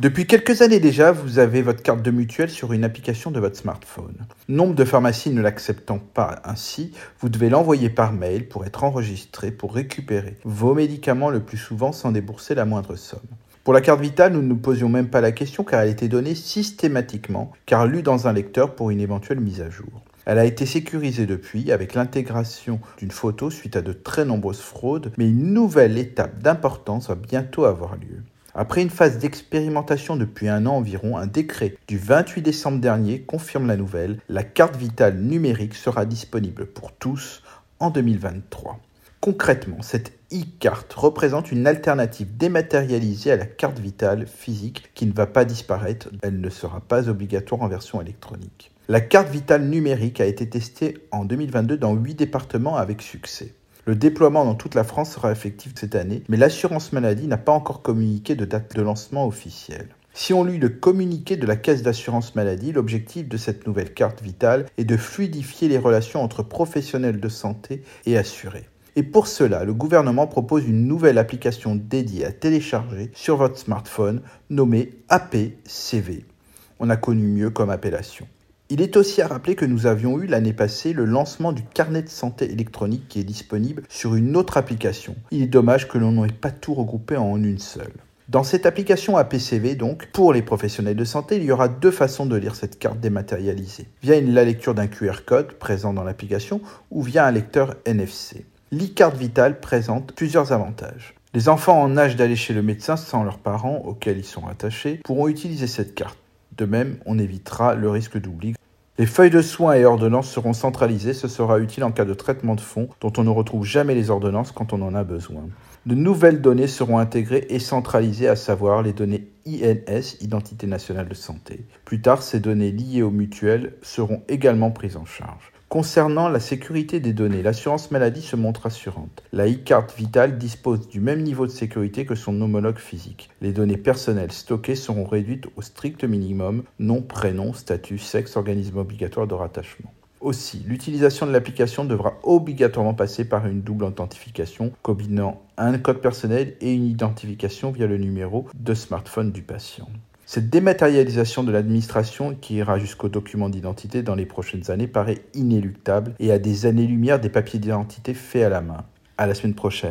Depuis quelques années déjà, vous avez votre carte de mutuelle sur une application de votre smartphone. Nombre de pharmacies ne l'acceptant pas ainsi, vous devez l'envoyer par mail pour être enregistré pour récupérer vos médicaments le plus souvent sans débourser la moindre somme. Pour la carte vitale, nous ne nous posions même pas la question car elle était donnée systématiquement, car lue dans un lecteur pour une éventuelle mise à jour. Elle a été sécurisée depuis avec l'intégration d'une photo suite à de très nombreuses fraudes, mais une nouvelle étape d'importance va bientôt avoir lieu. Après une phase d'expérimentation depuis un an environ, un décret du 28 décembre dernier confirme la nouvelle. La carte vitale numérique sera disponible pour tous en 2023. Concrètement, cette e-carte représente une alternative dématérialisée à la carte vitale physique qui ne va pas disparaître, elle ne sera pas obligatoire en version électronique. La carte vitale numérique a été testée en 2022 dans 8 départements avec succès. Le déploiement dans toute la France sera effectif cette année, mais l'assurance maladie n'a pas encore communiqué de date de lancement officielle. Si on lit le communiqué de la Caisse d'assurance maladie, l'objectif de cette nouvelle carte vitale est de fluidifier les relations entre professionnels de santé et assurés. Et pour cela, le gouvernement propose une nouvelle application dédiée à télécharger sur votre smartphone nommée APCV. On a connu mieux comme appellation. Il est aussi à rappeler que nous avions eu l'année passée le lancement du carnet de santé électronique qui est disponible sur une autre application. Il est dommage que l'on n'ait pas tout regroupé en une seule. Dans cette application APCV, donc, pour les professionnels de santé, il y aura deux façons de lire cette carte dématérialisée. Via la lecture d'un QR code présent dans l'application ou via un lecteur NFC. L'e-carte vitale présente plusieurs avantages. Les enfants en âge d'aller chez le médecin sans leurs parents auxquels ils sont attachés pourront utiliser cette carte. De même, on évitera le risque d'oubli. Les feuilles de soins et ordonnances seront centralisées, ce sera utile en cas de traitement de fonds dont on ne retrouve jamais les ordonnances quand on en a besoin. De nouvelles données seront intégrées et centralisées, à savoir les données INS, Identité nationale de santé. Plus tard, ces données liées aux mutuelles seront également prises en charge. Concernant la sécurité des données, l'assurance maladie se montre assurante. La e-carte vitale dispose du même niveau de sécurité que son homologue physique. Les données personnelles stockées seront réduites au strict minimum, nom, prénom, statut, sexe, organisme obligatoire de rattachement. Aussi, l'utilisation de l'application devra obligatoirement passer par une double authentification combinant un code personnel et une identification via le numéro de smartphone du patient. Cette dématérialisation de l'administration qui ira jusqu'au document d'identité dans les prochaines années paraît inéluctable et à des années-lumière des papiers d'identité faits à la main. À la semaine prochaine.